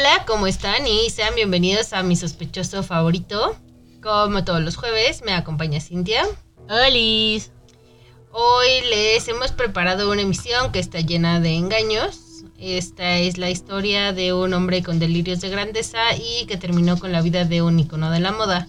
Hola, ¿cómo están? Y sean bienvenidos a mi sospechoso favorito. Como todos los jueves, me acompaña Cintia. ¡Holis! Hoy les hemos preparado una emisión que está llena de engaños. Esta es la historia de un hombre con delirios de grandeza y que terminó con la vida de un icono de la moda.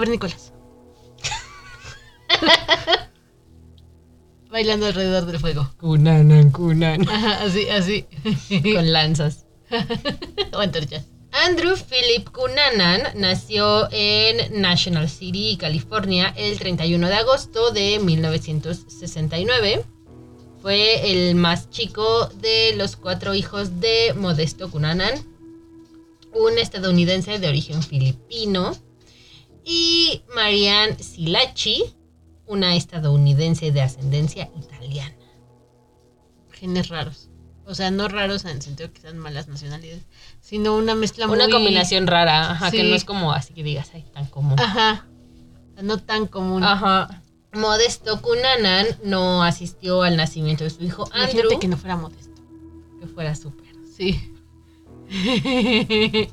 Cavernícolas. Bailando alrededor del fuego. Cunanan, cunan. Ajá, así, así. Con lanzas. o antorchas. Andrew Philip Cunanan nació en National City, California, el 31 de agosto de 1969. Fue el más chico de los cuatro hijos de Modesto Cunanan, un estadounidense de origen filipino, y Marianne Silachi, una estadounidense de ascendencia italiana. Genes raros. O sea, no raros en el sentido que sean malas nacionalidades, sino una mezcla Una muy... combinación rara, ajá, que no es como así que digas, ay, tan común. Ajá. No tan común. Ajá. Modesto Cunanan no asistió al nacimiento de su hijo Imagínate Andrew, que no fuera modesto. que fuera súper. Sí.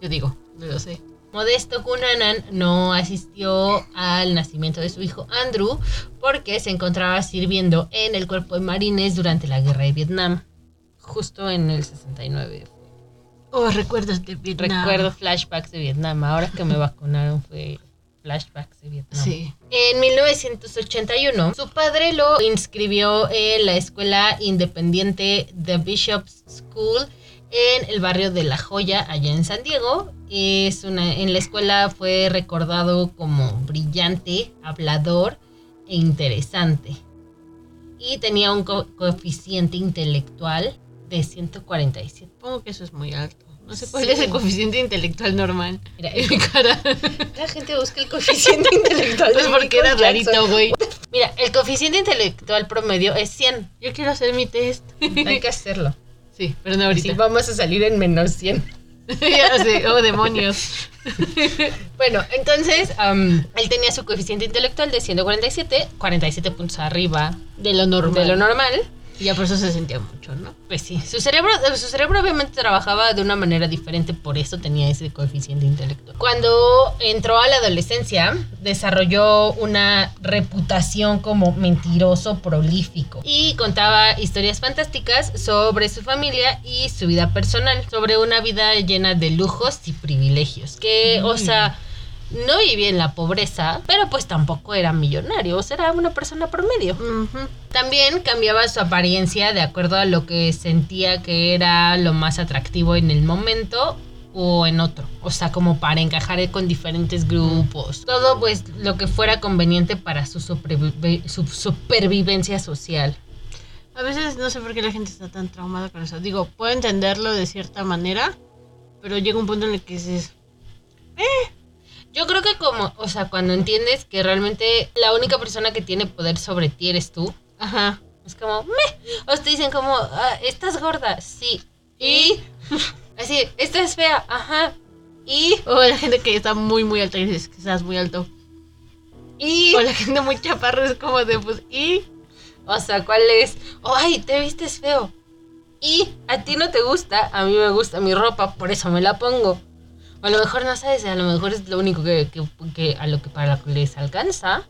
Yo digo, no lo sé. Modesto Cunanan no asistió al nacimiento de su hijo Andrew porque se encontraba sirviendo en el cuerpo de marines durante la guerra de Vietnam, justo en el 69. Oh, recuerdos de Vietnam. Recuerdo flashbacks de Vietnam. Ahora que me vacunaron fue flashbacks de Vietnam. Sí. En 1981, su padre lo inscribió en la escuela independiente The Bishop's School en el barrio de La Joya, allá en San Diego. Es una, en la escuela fue recordado como brillante, hablador e interesante. Y tenía un co- coeficiente intelectual de 147. Supongo que eso es muy alto. No sé cuál Sí. es el coeficiente intelectual normal. Mira, En mi cara. la gente busca el coeficiente intelectual. Pues porque era rarito, güey. Mira, el coeficiente intelectual promedio es 100. Yo quiero hacer mi test. Hay que hacerlo. Sí, pero no ahorita. vamos a salir en menos 100. ya sé. Oh, demonios. Bueno, entonces él tenía su coeficiente intelectual de 147, 47 puntos arriba De lo normal. de lo normal. Y ya por eso se sentía mucho, ¿no? Pues sí, su cerebro, su cerebro obviamente trabajaba de una manera diferente, por eso tenía ese coeficiente intelectual. Cuando entró a la adolescencia, desarrolló una reputación como mentiroso prolífico y contaba historias fantásticas sobre su familia y su vida personal, sobre una vida llena de lujos y privilegios, que, o sea, no vivía en la pobreza, pero pues tampoco era millonario, o sea, era una persona promedio. Ujú. También cambiaba su apariencia de acuerdo a lo que sentía que era lo más atractivo en el momento o en otro. O sea, como para encajar con diferentes grupos. Todo pues lo que fuera conveniente para su, su supervivencia social. A veces no sé por qué la gente está tan traumada con eso. Digo, puedo entenderlo de cierta manera, pero llega un punto en el que dices, Yo creo que como, o sea, cuando entiendes que realmente la única persona que tiene poder sobre ti eres tú, ajá, es como, meh. O te dicen como, "Ah, estás gorda, sí. Y así, estás fea, ajá. Y o la gente que está muy, muy alta y dices que estás muy alto. Y, O la gente muy chaparra es como de, pues, y. o sea, ¿cuál es? Oh, ay, te vistes feo. Y a ti no te gusta, a mí me gusta mi ropa, por eso me la pongo. A lo mejor no sabes, a lo mejor es lo único que, que- que a lo que para lo que les alcanza.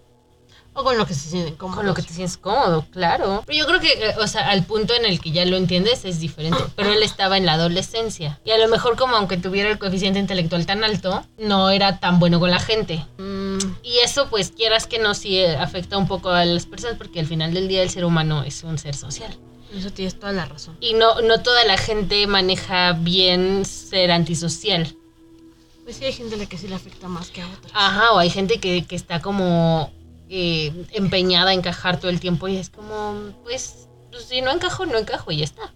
O con lo que se sienten cómodos. Con lo que te sientes cómodo, claro. Pero yo creo que, eh, o sea, al punto en el que ya lo entiendes es diferente. Pero él estaba en la adolescencia. Y a lo mejor como aunque tuviera el coeficiente intelectual tan alto, no era tan bueno con la gente. Mm, Y eso, pues, quieras que no, sí eh, afecta un poco a las personas, porque al final del día el ser humano es un ser social. eso tienes toda la razón. Y no, no toda la gente maneja bien ser antisocial. Pues sí, hay gente a la que sí le afecta más que a otras. Ajá, o hay gente que, que está como eh, empeñada a encajar todo el tiempo y es como, pues, pues, si no encajo, no encajo y ya está.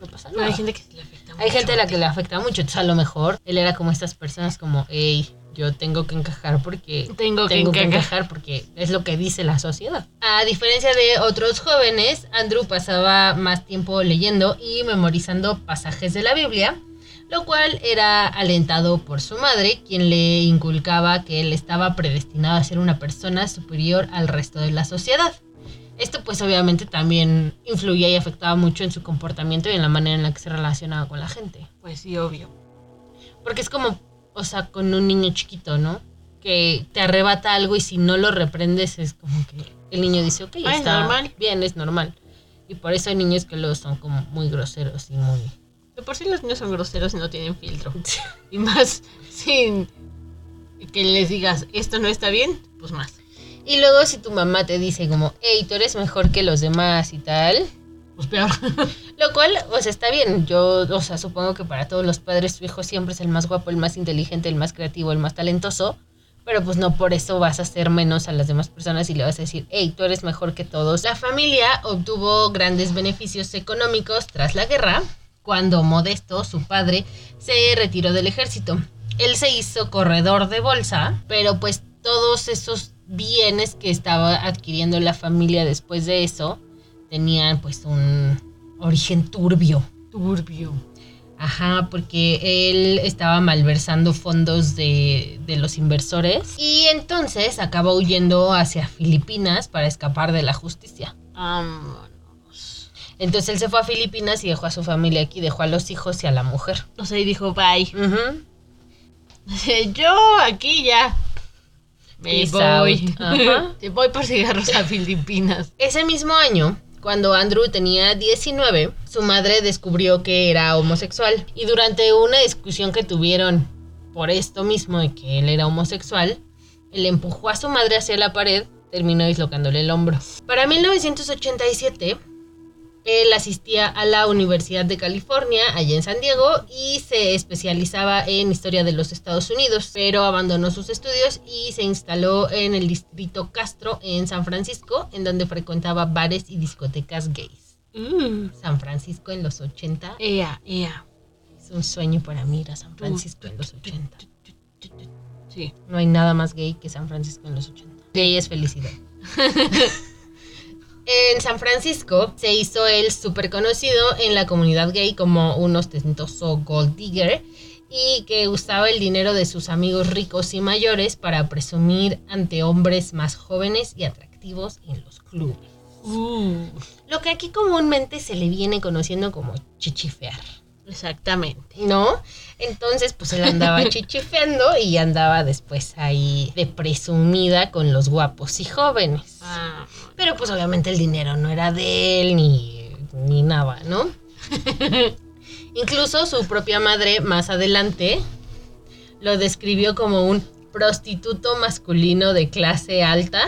No pasa Pero nada. hay gente que sí le afecta Hay mucho. gente a la que le afecta mucho, entonces a lo mejor él era como estas personas como, hey, yo tengo que encajar porque Tengo que tengo que encajar porque es lo que dice la sociedad. A diferencia de otros jóvenes, Andrew pasaba más tiempo leyendo y memorizando pasajes de la Biblia, lo cual era alentado por su madre, quien le inculcaba que él estaba predestinado a ser una persona superior al resto de la sociedad. Esto pues obviamente también influía y afectaba mucho en su comportamiento y en la manera en la que se relacionaba con la gente. Pues sí, obvio. Porque es como, o sea, con un niño chiquito, ¿no? Que te arrebata algo y si no lo reprendes es como que el niño dice, ok, Ah, es está normal. bien, es normal. Y por eso hay niños que luego son como muy groseros y muy... De por sí los niños son groseros y no tienen filtro. Y más sin que les digas esto no está bien, pues más. Y luego si tu mamá te dice como, hey, tú eres mejor que los demás y tal, Pues peor. Lo cual, o sea, está bien. Yo, o sea, supongo que para todos los padres su hijo siempre es el más guapo, el más inteligente, el más creativo, el más talentoso. Pero pues no por eso vas a hacer menos a las demás personas y le vas a decir, hey, tú eres mejor que todos. La familia obtuvo grandes beneficios económicos tras la guerra, cuando Modesto, su padre, se retiró del ejército. Él se hizo corredor de bolsa, pero pues todos esos bienes que estaba adquiriendo la familia después de eso tenían pues un origen turbio. Turbio. Ajá, porque él estaba malversando fondos de, de los inversores y entonces acabó huyendo hacia Filipinas para escapar de la justicia. Entonces él se fue a Filipinas y dejó a su familia aquí, dejó a los hijos y a la mujer. O sea, y dijo, bye. Ujú. Yo aquí ya. Me Peace voy. Ajá. Voy por cigarros a Filipinas. Ese mismo año, cuando Andrew tenía 19, su madre descubrió que era homosexual y durante una discusión que tuvieron por esto mismo de que él era homosexual, él empujó a su madre hacia la pared, terminó dislocándole el hombro. Para 1987, él asistía a la Universidad de California, allá en San Diego, y se especializaba en historia de los Estados Unidos, pero abandonó sus estudios y se instaló en el distrito Castro, en San Francisco, en donde frecuentaba bares y discotecas gays. Mm. San Francisco en los 80 Ea, ea. es un sueño para mí ir a San Francisco en los 80. Sí. No hay nada más gay que San Francisco en los 80. Gay es felicidad. en San Francisco se hizo él súper conocido en la comunidad gay como un ostentoso gold digger y que usaba el dinero de sus amigos ricos y mayores para presumir ante hombres más jóvenes y atractivos en los clubes. Uh, Lo que aquí comúnmente se le viene conociendo como chichifear. Exactamente. ¿no? Entonces, pues él andaba chichifeando y andaba después ahí de presumida con los guapos y jóvenes. Ah, Pero pues obviamente el dinero no era de él ni, ni nada, ¿no? Incluso su propia madre más adelante lo describió como un prostituto masculino de clase alta,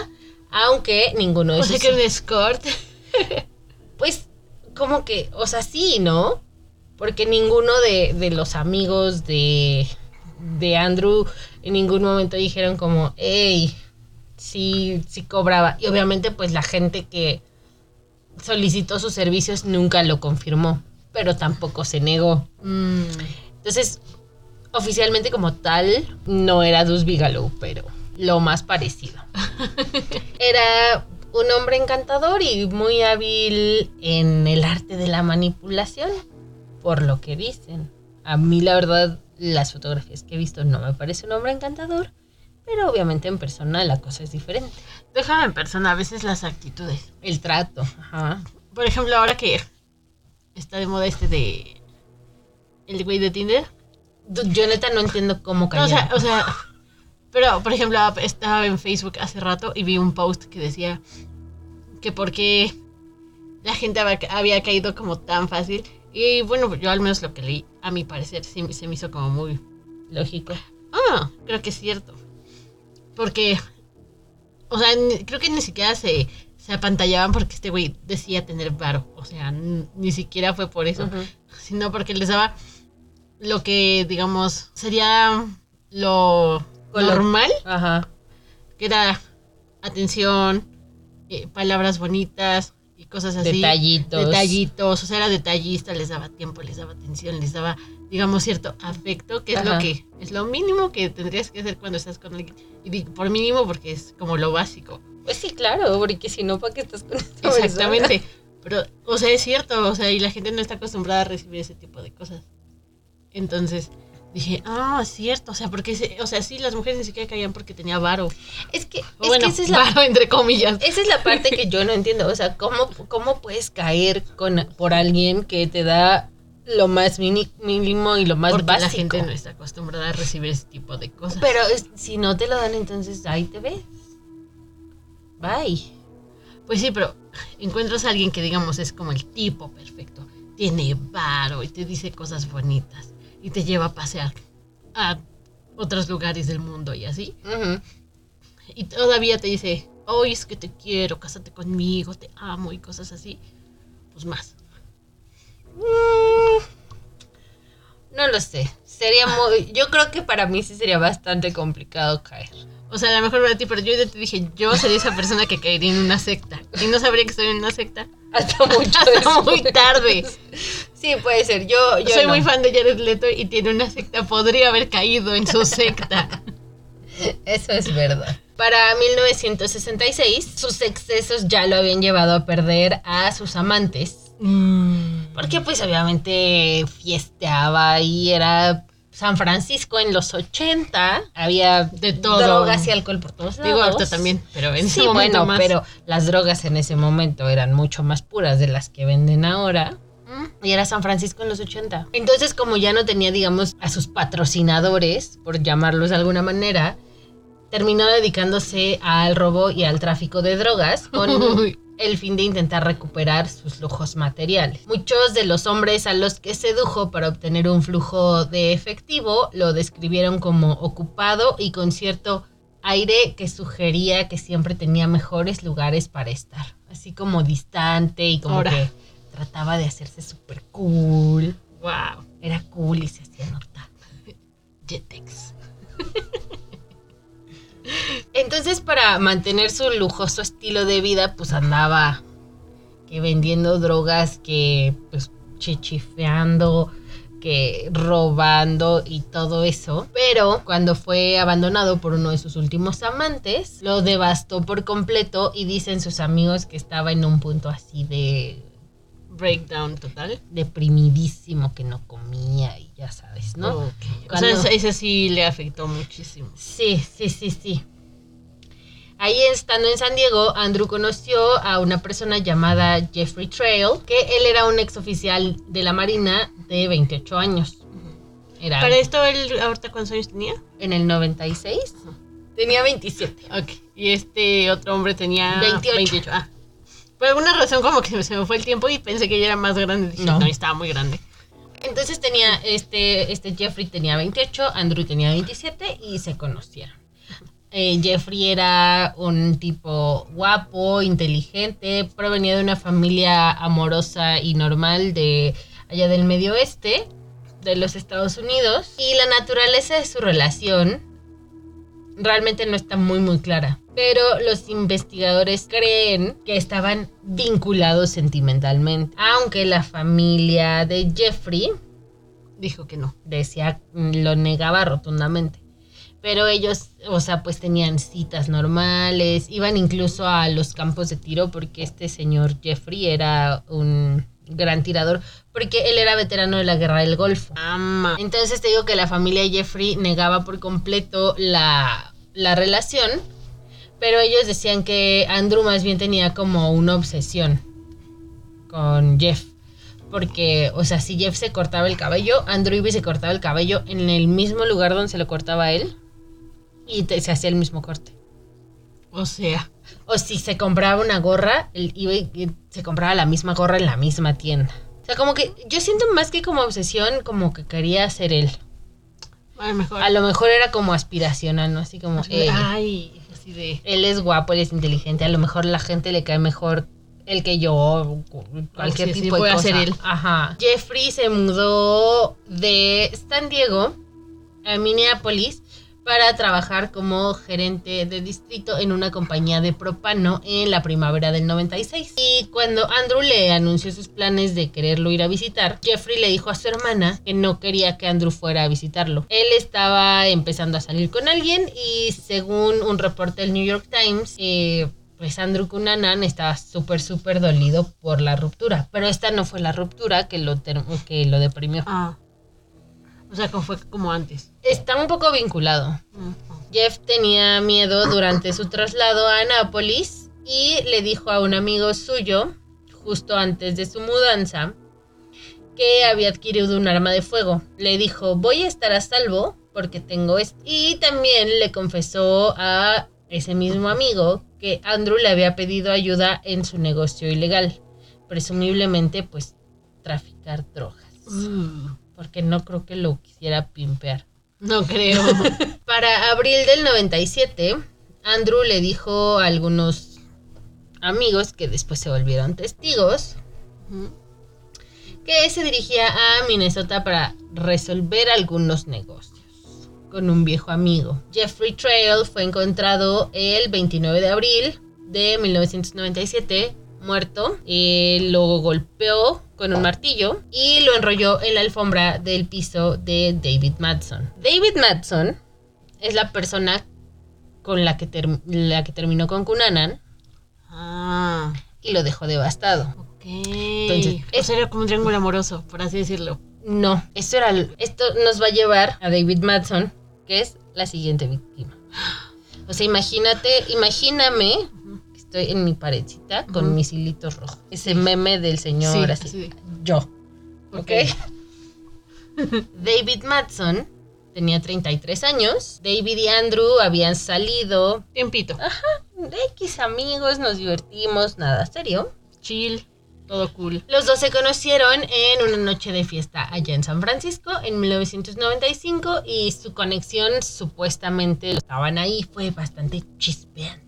aunque ninguno de o sea sus que un escort. pues como que, o sea, sí, ¿no? Porque ninguno de, de los amigos de, de Andrew en ningún momento dijeron como, hey, sí, sí cobraba. Y obviamente pues la gente que solicitó sus servicios nunca lo confirmó, pero tampoco se negó. Mm, Entonces, oficialmente como tal, no era Dus Bigelow, pero lo más parecido. Era un hombre encantador y muy hábil en el arte de la manipulación, por lo que dicen. A mí, la verdad, las fotografías que he visto no me parece un hombre encantador, pero obviamente en persona la cosa es diferente. déjame en persona a veces las actitudes. El trato, ajá. Por ejemplo, ahora que está de moda este de. El güey de Tinder. Yo neta no entiendo cómo No, cayó. o sea, o sea. Pero, por ejemplo, estaba en Facebook hace rato y vi un post que decía que por qué la gente había caído como tan fácil. Y bueno, yo al menos lo que leí, a mi parecer, sí, se me hizo como muy Lógico. Ah, creo que es cierto. Porque, o sea, creo que ni siquiera se, se apantallaban porque este güey decía tener varo. O sea, ni siquiera fue por eso, sino porque les daba lo que, digamos, sería lo- normal, Ajá. que era atención, eh, palabras bonitas y cosas así. Detallitos. Detallitos, o sea, era detallista, les daba tiempo, les daba atención, les daba, digamos, cierto afecto, que es Ajá. lo que es lo mínimo que tendrías que hacer cuando estás con alguien. Y digo, por mínimo porque es como lo básico. Pues sí, claro, porque si no, ¿para qué estás con esta persona? Exactamente. Pero, o sea, es cierto, o sea, y la gente no está acostumbrada a recibir ese tipo de cosas. Entonces, dije, ah, es cierto, o sea, porque, o sea, sí, las mujeres ni siquiera caían porque tenía varo. Es que, O es bueno, que esa es la varo entre comillas. Esa es la parte que yo no entiendo. O sea, ¿cómo, cómo puedes caer con, por alguien que te da lo más mini- mínimo y lo más porque básico? la gente no está acostumbrada a recibir ese tipo de cosas. Pero es- si no te lo dan, entonces ahí te ves. Bye. Pues sí, pero encuentras a alguien que digamos es como el tipo perfecto, tiene varo y te dice cosas bonitas y te lleva a pasear a otros lugares del mundo y así. Y todavía te dice, hoy es que te quiero, cásate conmigo, te amo y cosas así. Pues más. No lo sé. Sería muy. Yo creo que para mí sí sería bastante complicado caer. O sea, a lo mejor para ti, pero yo ya te dije, yo sería esa persona que caería en una secta. Y no sabría que estoy en una secta Hasta mucho hasta muy tarde. Sí, puede ser. Yo, yo Soy no. muy fan de Jared Leto y tiene una secta. Podría haber caído en su secta. Eso es verdad. Para 1966, sus excesos ya lo habían llevado a perder a sus amantes. Porque pues obviamente fiesteaba y era San Francisco en los 80. Había De todo. drogas y alcohol por todos lados. Digo, ahorita también, pero en ese Sí, momento bueno, más. pero las drogas en ese momento eran mucho más puras de las que venden ahora. Y era San Francisco en los 80. Entonces, como ya no tenía, digamos, a sus patrocinadores, por llamarlos de alguna manera, terminó dedicándose al robo y al tráfico de drogas con. el fin de intentar recuperar sus lujos materiales. Muchos de los hombres a los que sedujo para obtener un flujo de efectivo lo describieron como ocupado y con cierto aire que sugería que siempre tenía mejores lugares para estar. Así como distante y como Ahora. que trataba de hacerse súper cool. Wow. Era cool y se hacía notar. Jetex. Entonces, para mantener su lujoso estilo de vida, pues andaba que vendiendo drogas, que pues chichifeando, que robando y todo eso. Pero cuando fue abandonado por uno de sus últimos amantes, lo devastó por completo y dicen sus amigos que estaba en un punto así de Breakdown total. deprimidísimo, que no comía y ya sabes, ¿no? Ok. O Cuando- sea, ese, ese sí le afectó muchísimo. Sí, sí, sí, sí. Ahí estando en San Diego, Andrew conoció a una persona llamada Jeffrey Trail, que él era un exoficial de la Marina de 28 años. Era Para esto, él ahorita cuántos años tenía? en el 96. Tenía 27. Ok. Y este otro hombre tenía 28. Ah. Por alguna razón como que se me fue el tiempo y pensé que ella era más grande. Dije, No. no, estaba muy grande. Entonces tenía, este, este Jeffrey tenía 28, Andrew tenía 27 y se conocieron. Eh, Jeffrey era un tipo guapo, inteligente, provenía de una familia amorosa y normal de allá del medio oeste de los Estados Unidos. Y la naturaleza de su relación realmente no está muy muy clara. Pero los investigadores creen que estaban vinculados sentimentalmente. Aunque la familia de Jeffrey Dijo que no. decía, lo negaba rotundamente. Pero ellos, o sea, pues tenían citas normales, iban incluso a los campos de tiro porque este señor Jeffrey era un gran tirador, porque él era veterano de la guerra del Golfo. Ama. Entonces te digo que la familia Jeffrey negaba por completo la, la relación, pero ellos decían que Andrew más bien tenía como una obsesión con Jeff. Porque, o sea, si Jeff se cortaba el cabello, Andrew iba y se cortaba el cabello en el mismo lugar donde se lo cortaba él y te- se hacía el mismo corte. O sea, O si se compraba una gorra, él iba y y se compraba la misma gorra en la misma tienda. O sea, como que yo siento más que como obsesión, como que quería ser él. a lo mejor. A lo mejor era como aspiracional, ¿no? Así como, de, eh, Ay, así de. él es guapo, él es inteligente, a lo mejor la gente le cae mejor el que yo, cualquier Sí, sí, tipo de puede cosa. ser él. Ajá. Jeffrey se mudó de San Diego a Minneapolis para trabajar como gerente de distrito en una compañía de propano en la primavera del 96. Y cuando Andrew le anunció sus planes de quererlo ir a visitar, Jeffrey le dijo a su hermana que no quería que Andrew fuera a visitarlo. Él estaba empezando a salir con alguien y según un reporte del New York Times, eh, pues Andrew Cunanan estaba súper, súper dolido por la ruptura. Pero esta no fue la ruptura que lo, que lo deprimió. Ah. O sea, como fue como antes. Está un poco vinculado. Jeff tenía miedo durante su traslado a Anápolis y le dijo a un amigo suyo, justo antes de su mudanza, que había adquirido un arma de fuego. Le dijo, voy a estar a salvo porque tengo esto. Y también le confesó a ese mismo amigo que Andrew le había pedido ayuda en su negocio ilegal. Presumiblemente, pues, traficar drogas. Mm, Porque no creo que lo quisiera pimpear. No creo. Para abril del 97, Andrew le dijo a algunos amigos que después se volvieron testigos que se dirigía a Minnesota para resolver algunos negocios con un viejo amigo. Jeffrey Trail fue encontrado el 29 de abril de 1997 muerto. Eh, lo golpeó con un martillo y lo enrolló en la alfombra del piso de David Madson. David Madson es la persona con la que, ter- la que terminó con Cunanan Ah, y lo dejó devastado. ok. Entonces, o sea, era como un triángulo amoroso, por así decirlo. No, esto era esto nos va a llevar a David Madson, que es la siguiente víctima. O sea, imagínate, imagíname estoy en mi paredcita con mis hilitos rojos. Ese meme del señor Sí, así. Yo. Ok. ¿Ok? David Madson tenía 33 años. David y Andrew habían salido. Tiempito. De X amigos, nos divertimos, nada serio. Chill. Todo cool. Los dos se conocieron en una noche de fiesta allá en San Francisco en 1995 y su conexión supuestamente estaban ahí fue bastante chispeante.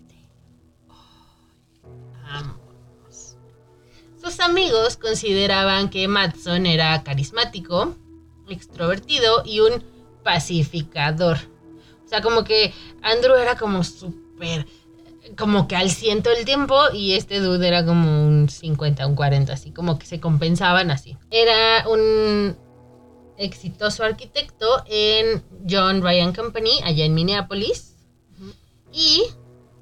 Sus amigos consideraban que Madson era carismático, extrovertido y un pacificador. O sea, como que Andrew era como súper, como que al ciento el tiempo y este dude era como un 50, un 40, así como que se compensaban así. Era un exitoso arquitecto en John Ryan Company, allá en Minneapolis. Y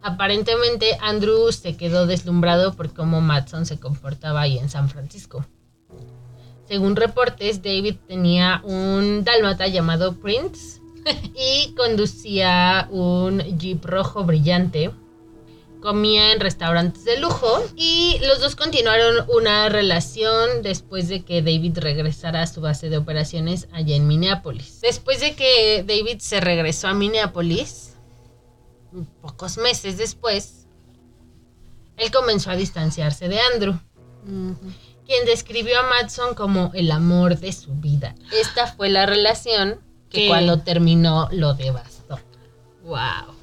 aparentemente Andrew se quedó deslumbrado por cómo Matson se comportaba ahí en San Francisco. Según reportes, David tenía un dálmata llamado Prince y conducía un jeep rojo brillante. Comía en restaurantes de lujo y los dos continuaron una relación después de que David regresara a su base de operaciones allá en Minneapolis. Después de que David se regresó a Minneapolis, pocos meses después, él comenzó a distanciarse de Andrew quien describió a Madson como el amor de su vida. Esta fue la relación que ¿Qué? cuando terminó lo devastó. Wow.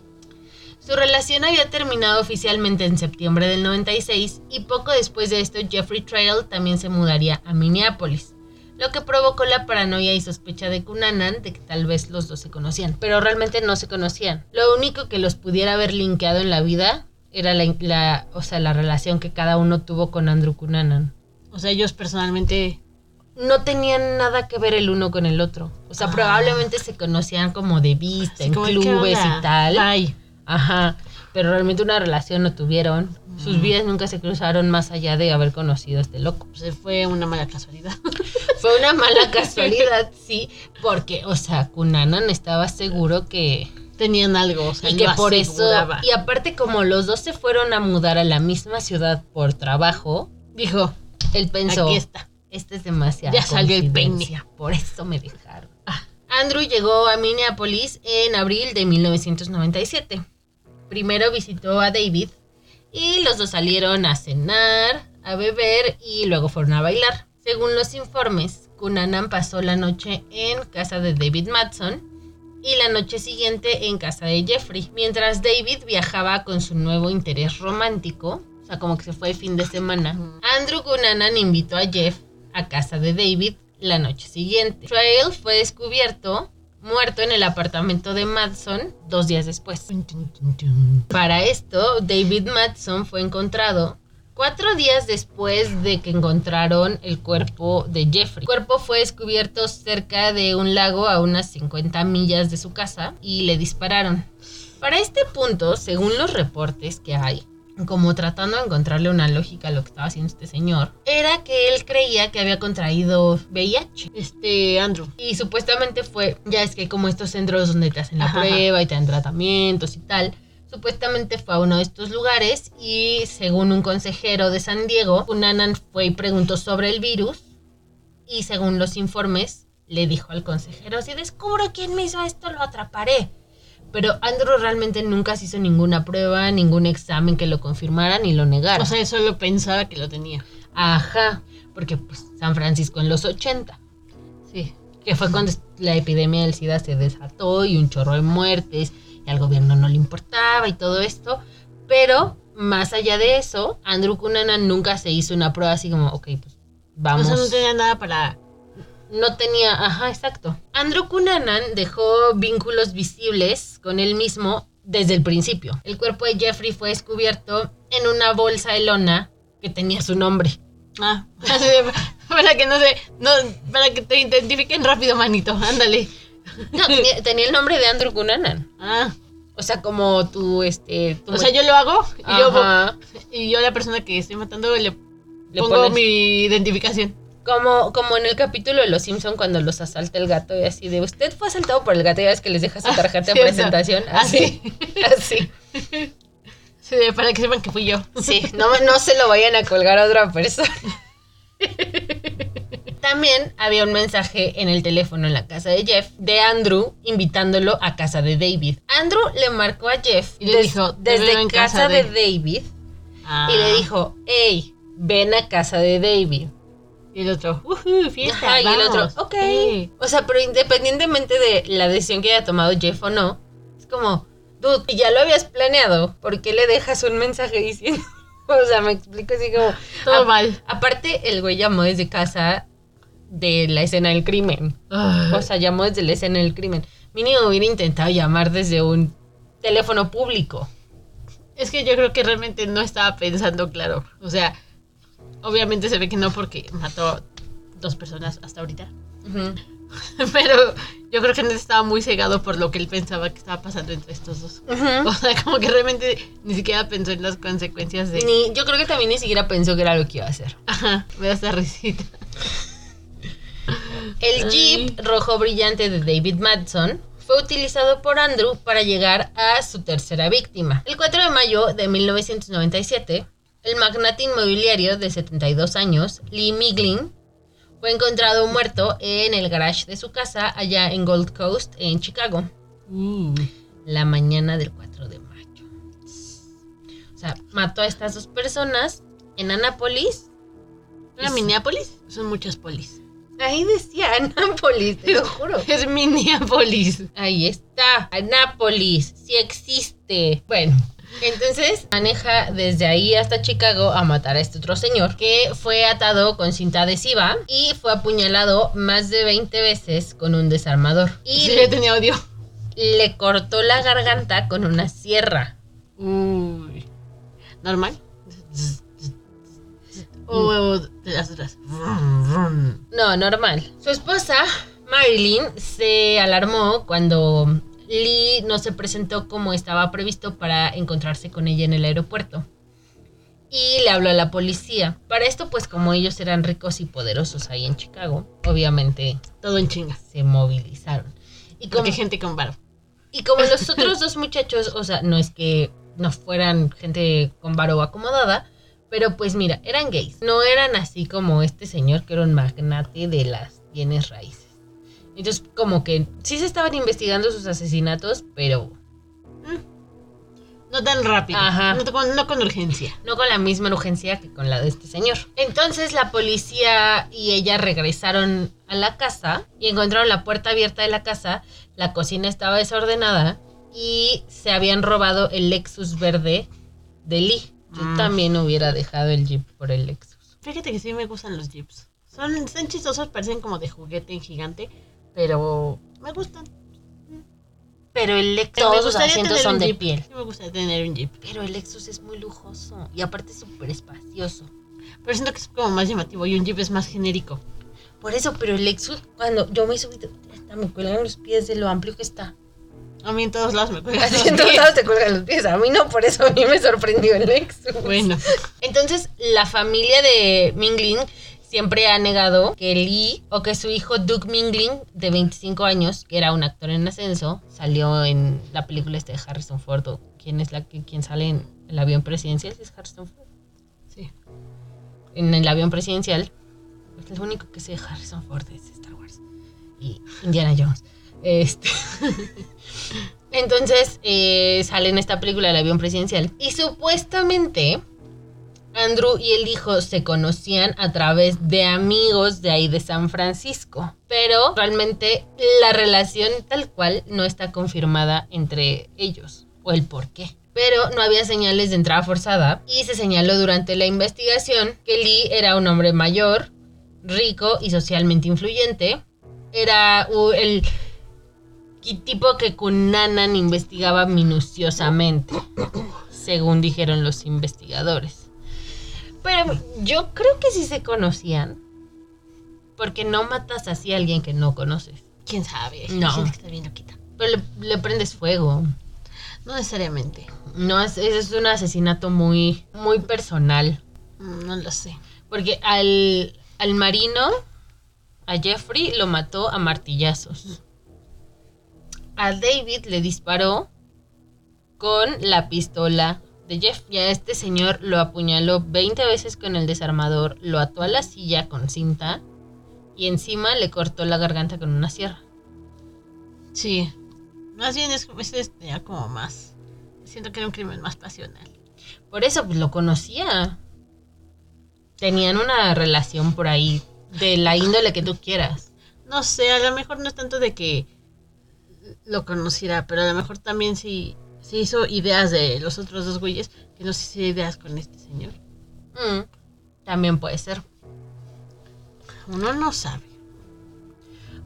Su relación había terminado oficialmente en septiembre del 96 y poco después de esto Jeffrey Trail también se mudaría a Minneapolis, lo que provocó la paranoia y sospecha de Cunanan de que tal vez los dos se conocían, pero realmente no se conocían. Lo único que los pudiera haber linkeado en la vida era la, la- o sea, la relación que cada uno tuvo con Andrew Cunanan. O sea, ellos personalmente. no tenían nada que ver el uno con el otro. O sea, Ah. probablemente se conocían como de vista, así en como, ¿qué clubes y tal. Bye. Ajá. Pero realmente una relación no tuvieron. Sus vidas nunca se cruzaron más allá de haber conocido a este loco. Pues fue una mala casualidad. Fue una mala casualidad, sí, porque, o sea, Kunanan estaba seguro que... Tenían algo, o sea, y que por eso... Y aparte, como los dos se fueron a mudar a la misma ciudad por trabajo, Dijo, él pensó... aquí está. Este es demasiado. Ya salió el peine. Por eso me dejaron. Ah. Andrew llegó a Minneapolis en abril de 1997. Primero visitó a David y los dos salieron a cenar, a beber y luego fueron a bailar. Según los informes, Cunanan pasó la noche en casa de David Madson y la noche siguiente en casa de Jeffrey. Mientras David viajaba con su nuevo interés romántico, O sea, como que se fue el fin de semana. Andrew Cunanan invitó a Jeff a casa de David la noche siguiente. Trail fue descubierto muerto en el apartamento de Madson dos días después. Para esto, David Madson fue encontrado cuatro días después de que encontraron el cuerpo de Jeffrey. El cuerpo fue descubierto cerca de un lago a unas 50 millas de su casa y le dispararon. Para este punto, según los reportes que hay, como tratando de encontrarle una lógica a lo que estaba haciendo este señor, era que él creía que había contraído VIH. Este, Andrew. Y supuestamente fue, ya es que como estos centros donde te hacen la Ajá. prueba y te dan tratamientos y tal. Supuestamente fue a uno de estos lugares y según un consejero de San Diego, Cunanan fue y preguntó sobre el virus y según los informes le dijo al consejero, si descubro quién me hizo esto, lo atraparé. Pero Andrew realmente nunca se hizo ninguna prueba, ningún examen que lo confirmara ni lo negara. O sea, solo pensaba que lo tenía. Ajá, porque pues San Francisco en los 80 Sí. que fue cuando la epidemia del SIDA se desató y un chorro de muertes y al gobierno no le importaba y todo esto. Pero más allá de eso, Andrew Cunanan nunca se hizo una prueba así como, ok, pues vamos. O sea, no tenía nada para. No tenía, ajá, exacto. Andrew Cunanan dejó vínculos visibles con él mismo desde el principio. El cuerpo de Jeffrey fue descubierto en una bolsa de lona que tenía su nombre. Ah, para que no se. No, para que te identifiquen rápido, manito. Ándale. No, tenía, tenía el nombre de Andrew Cunanan. Ah, O sea, como tú, este... tú o sea, yo lo hago y yo, y yo la persona que estoy matando le, Le pongo pones- mi identificación. Como, como en el capítulo de Los Simpson cuando los asalta el gato y así de usted fue asaltado por el gato y ya ves que les deja su Ah, tarjeta sí, de presentación. Así. Así. Sí, para que sepan que fui yo. Sí, no, no se lo vayan a colgar a otra persona. También había un mensaje en el teléfono en la casa de Jeff de Andrew invitándolo a casa de David. Andrew le marcó a Jeff Y le dijo, "Te desde casa, casa de... de-". David Ah. y le dijo, hey, ven a casa de David. Y el otro, uhu, fiesta. Ajá, y el vamos". otro, ok. Sí. O sea, pero independientemente de la decisión que haya tomado Jeff o no, es como, dude, si ya lo habías planeado, ¿por qué le dejas un mensaje diciendo? O sea, me explico así como. Todo a- mal. Aparte, el güey llamó desde casa de la escena del crimen. Ah. O sea, llamó desde la escena del crimen. Mínimo hubiera intentado llamar desde un teléfono público. Es que yo creo que realmente no estaba pensando claro. O sea, obviamente se ve que no porque mató dos personas hasta ahorita. Pero yo creo que estaba muy cegado por lo que él pensaba que estaba pasando entre estos dos. O sea, como que realmente ni siquiera pensó en las consecuencias de... Ni, yo creo que también ni siquiera pensó que era lo que iba a hacer. Ajá, da esta risita. El Jeep rojo brillante de David Madson fue utilizado por Andrew para llegar a su tercera víctima. El 4 de mayo de 1997, el magnate inmobiliario de 72 años, Lee Miglin, fue encontrado muerto en el garage de su casa allá en Gold Coast, en Chicago, Uh, la mañana del 4 de mayo. O sea, mató a estas dos personas en Anápolis. ¿Era Minneapolis? Son muchas polis. Ahí decía Anápolis, te lo juro. Es Minneapolis. Ahí está, Anápolis, sí existe. Bueno, entonces maneja desde ahí hasta Chicago a matar a este otro señor que fue atado con cinta adhesiva y fue apuñalado más de 20 veces con un desarmador. Y Sí, le, tenía odio. le cortó la garganta con una sierra. Uy. ¿Normal? O de las otras. No, normal. Su esposa, Marilyn, se alarmó cuando Lee no se presentó como estaba previsto para encontrarse con ella en el aeropuerto. Y le habló a la policía. Para esto, pues como ellos eran ricos y poderosos ahí en Chicago, obviamente Todo en chinga. se movilizaron. Y como, Porque gente con varo. y como los otros dos muchachos, o sea, no es que no fueran gente con varo acomodada, pero pues mira, eran gays. No eran así como este señor que era un magnate de las bienes raíces. Entonces, como que sí se estaban investigando sus asesinatos, pero No tan rápido. Ajá. No, con, no con urgencia. no con la misma urgencia que con la de este señor. Entonces la policía y ella regresaron a la casa y encontraron la puerta abierta de la casa, la cocina estaba desordenada y se habían robado el Lexus verde de Lee. Yo Mm. también hubiera dejado el Jeep por el Lexus. Fíjate que sí me gustan los jeeps. Son, están chistosos, parecen como de juguete en gigante, pero me gustan. Pero el Lexus, todos sus asientos tener son un de jeep. piel. Sí me gustaría tener un jeep. Pero el Lexus es muy lujoso y aparte es súper espacioso. Pero siento que es como más llamativo y un jeep es más genérico. Por eso, pero el Lexus, cuando yo me he subido, hasta me cuelgan los pies de lo amplio que está. A mí en todos lados me cuelgan Así los en todos pies. lados te cuelgan los pies. A mí no, por eso a mí me sorprendió el Lexus. Bueno, Entonces, la familia de Mingling siempre ha negado que Lee o que su hijo Doug Mingling, de 25 años, que era un actor en ascenso, salió en la película de Harrison Ford. o ¿Quién es la que quién sale en el avión presidencial? ¿Es Harrison Ford? sí. En el avión presidencial. Es lo único que sé de Harrison Ford es Star Wars. Y Indiana Jones. Este. Entonces eh, sale en esta película del avión presidencial. Y supuestamente Andrew y el hijo se conocían a través de amigos de ahí de San Francisco. Pero realmente la relación tal cual no está confirmada entre ellos. O el por qué. Pero no había señales de entrada forzada. Y se señaló durante la investigación que Lee era un hombre mayor, rico y socialmente influyente. Era el tipo que Cunanan investigaba minuciosamente, según dijeron los investigadores. Pero yo creo que sí se conocían, porque no matas así a alguien que no conoces, ¿Quién sabe? No. gente que está bien loquita. pero le, le prendes fuego. No necesariamente. No, es, es un asesinato muy, muy personal. Mm, No lo sé. Porque al, al marino, a Jeffrey, lo mató a martillazos. A David le disparó con la pistola de Jeff. Y a este señor lo apuñaló 20 veces con el desarmador, lo ató a la silla con cinta y encima le cortó la garganta con una sierra. Sí. Más bien es, es, es ya como más. Siento que era un crimen más pasional. Por eso pues, lo conocía. Tenían una relación por ahí de la índole que tú quieras. No sé, a lo mejor no es tanto de que lo conociera, pero a lo mejor también sí se hizo ideas de los otros dos güeyes, que no se hizo ideas con este señor. Mm, también puede ser. Uno no sabe.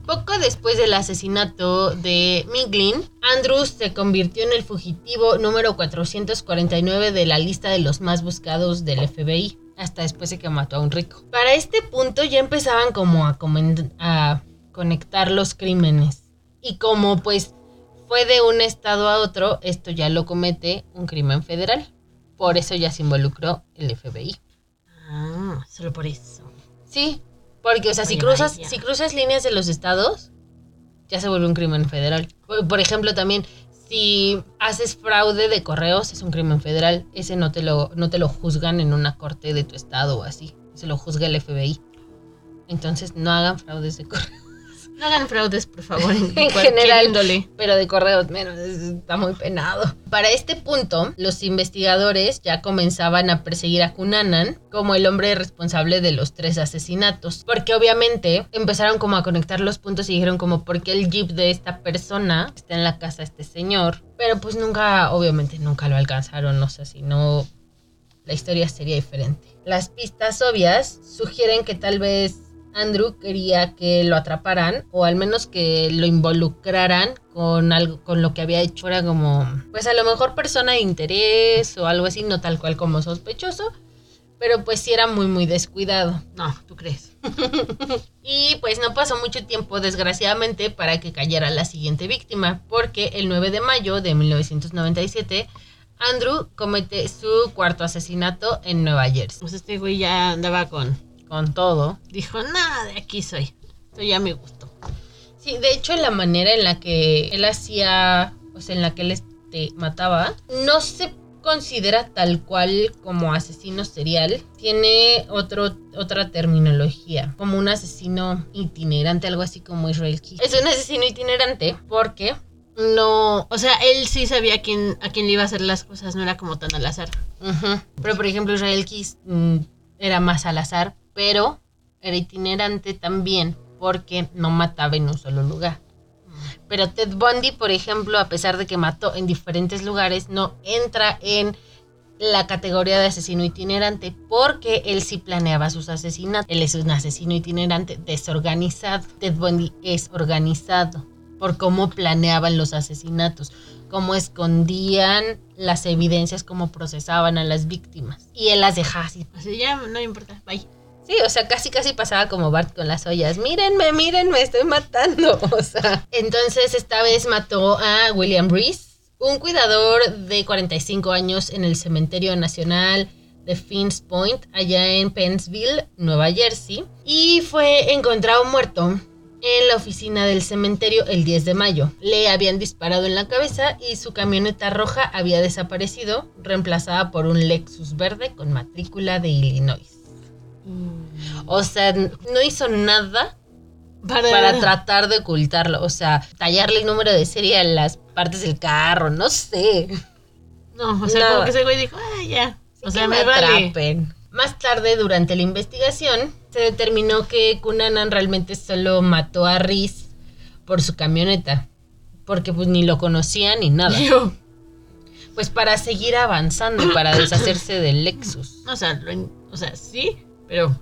Poco después del asesinato de Miglin, Andrews se convirtió en el fugitivo número 449 de la lista de los más buscados del FBI, hasta después de que mató a un rico. Para este punto ya empezaban como a, a conectar los crímenes. Y como pues fue de un estado a otro, esto ya lo comete un crimen federal. Por eso ya se involucró el FBI. Ah, solo por eso. Sí, porque, o sea, si cruzas, vaya. si cruzas líneas de los estados, ya se vuelve un crimen federal. Por, por ejemplo, también, si haces fraude de correos, es un crimen federal. Ese no te lo, no te lo juzgan en una corte de tu estado o así. Se lo juzga el FBI. Entonces, no hagan fraudes de correos. No hagan fraudes, por favor, en, general. índole. Pero de correos menos, es- está muy penado. Para este punto, los investigadores ya comenzaban a perseguir a Cunanan como el hombre responsable de los tres asesinatos. Porque obviamente empezaron como a conectar los puntos y dijeron como, ¿por qué el jeep de esta persona está en la casa de este señor? Pero pues nunca, obviamente nunca lo alcanzaron, o sea, si no, la historia sería diferente. Las pistas obvias sugieren que tal vez Andrew quería que lo atraparan o al menos que lo involucraran con algo con lo que había hecho era como pues a lo mejor persona de interés o algo así no tal cual como sospechoso pero pues sí era muy muy descuidado No, ¿tú crees? y pues no pasó mucho tiempo, desgraciadamente, para que cayera la siguiente víctima, porque el 9 de mayo de 1997, Andrew comete su cuarto asesinato en Nueva Jersey. Pues este güey ya andaba con... Con todo. Dijo, nada, de aquí soy. Esto ya me gustó. Sí, de hecho, la manera en la que él hacía, o sea, en la que él este, mataba, no se considera tal cual como asesino serial. Tiene otro, otra terminología, como un asesino itinerante, algo así como Israel Key. Es un asesino itinerante porque no... O sea, él sí sabía a quién, a quién le iba a hacer las cosas, no era como tan al azar. Pero por ejemplo, Israel Kiss mm, era más al azar, pero era itinerante también porque no mataba en un solo lugar. Pero Ted Bundy, por ejemplo, a pesar de que mató en diferentes lugares, no entra en la categoría de asesino itinerante porque él sí planeaba sus asesinatos. Él es un asesino itinerante desorganizado. Ted Bundy es organizado por cómo planeaban los asesinatos, cómo escondían las evidencias, cómo procesaban a las víctimas. Y él las dejaba así. O sea, ya no importa, bye. Sí, o sea, casi casi pasaba como Bart con las ollas. Mírenme, mírenme, estoy matando. O sea, entonces esta vez mató a William Reese, un cuidador de 45 años en el Cementerio Nacional de Finns Point, allá en Pennsville, Nueva Jersey, y fue encontrado muerto en la oficina del cementerio el 10 de mayo. Le habían disparado en la cabeza y su camioneta roja había desaparecido, reemplazada por un Lexus verde con matrícula de Illinois. O sea, no hizo nada Para, para tratar de ocultarlo. O sea, tallarle el número de serie a las partes del carro, no sé. No, o sea, Nada. como que ese güey dijo, ah, ya. O sea, que me atrapen. Más tarde, durante la investigación, se determinó que Cunanan realmente solo mató a Riz por su camioneta. Porque pues ni lo conocía ni nada. Yo, Pues para seguir avanzando para deshacerse del Lexus. o sea, lo o sea, sí, pero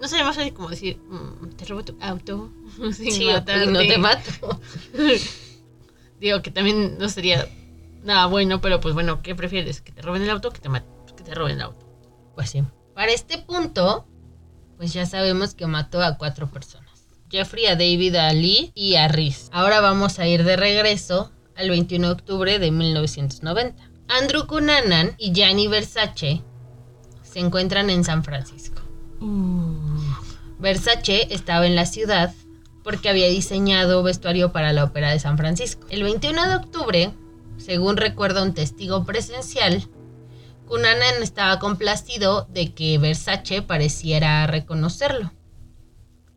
no sé, más fácil como decir, mm, te robo tu auto sin Sí, matarte. no te mato. Digo que también no sería nada bueno, pero pues bueno, ¿qué prefieres? ¿Que te roben el auto o que te maten? Pues que te roben el auto. Pues sí. Para este punto, pues ya sabemos que mató a cuatro personas. Jeffrey, a David, a Lee y a Riz. Ahora vamos a ir de regreso al 21 de octubre de 1990. Andrew Cunanan y Gianni Versace se encuentran en San Francisco. Versace estaba en la ciudad porque había diseñado vestuario para la Ópera de San Francisco. El 21 de octubre, según recuerda un testigo presencial, Cunanan estaba complacido de que Versace pareciera reconocerlo.